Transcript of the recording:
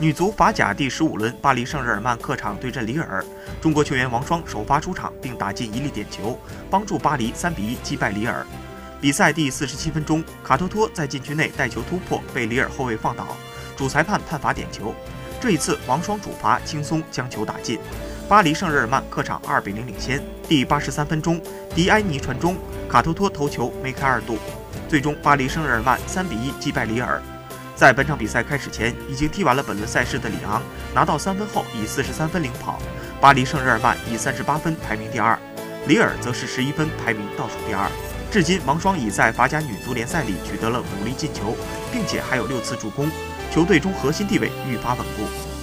女足法甲第十五轮，巴黎圣日耳曼客场对阵里尔，中国球员王霜首发出场并打进一粒点球，帮助巴黎三比一击败里尔。比赛第四十七分钟，卡托托在禁区内带球突破，被里尔后卫放倒，主裁判判罚点球。这一次，王霜主罚轻松将球打进，巴黎圣日耳曼客场二比零领先。第八十三分钟，迪埃尼传中，卡托托头球梅开二度，最终巴黎圣日耳曼三比一击败里尔。在本场比赛开始前，已经踢完了本轮赛事的里昂拿到三分后，以四十三分领跑；巴黎圣日耳曼以三十八分排名第二，里尔则是十一分排名倒数第二。至今，王霜已在法甲女足联赛里取得了五粒进球，并且还有六次助攻，球队中核心地位愈发稳固。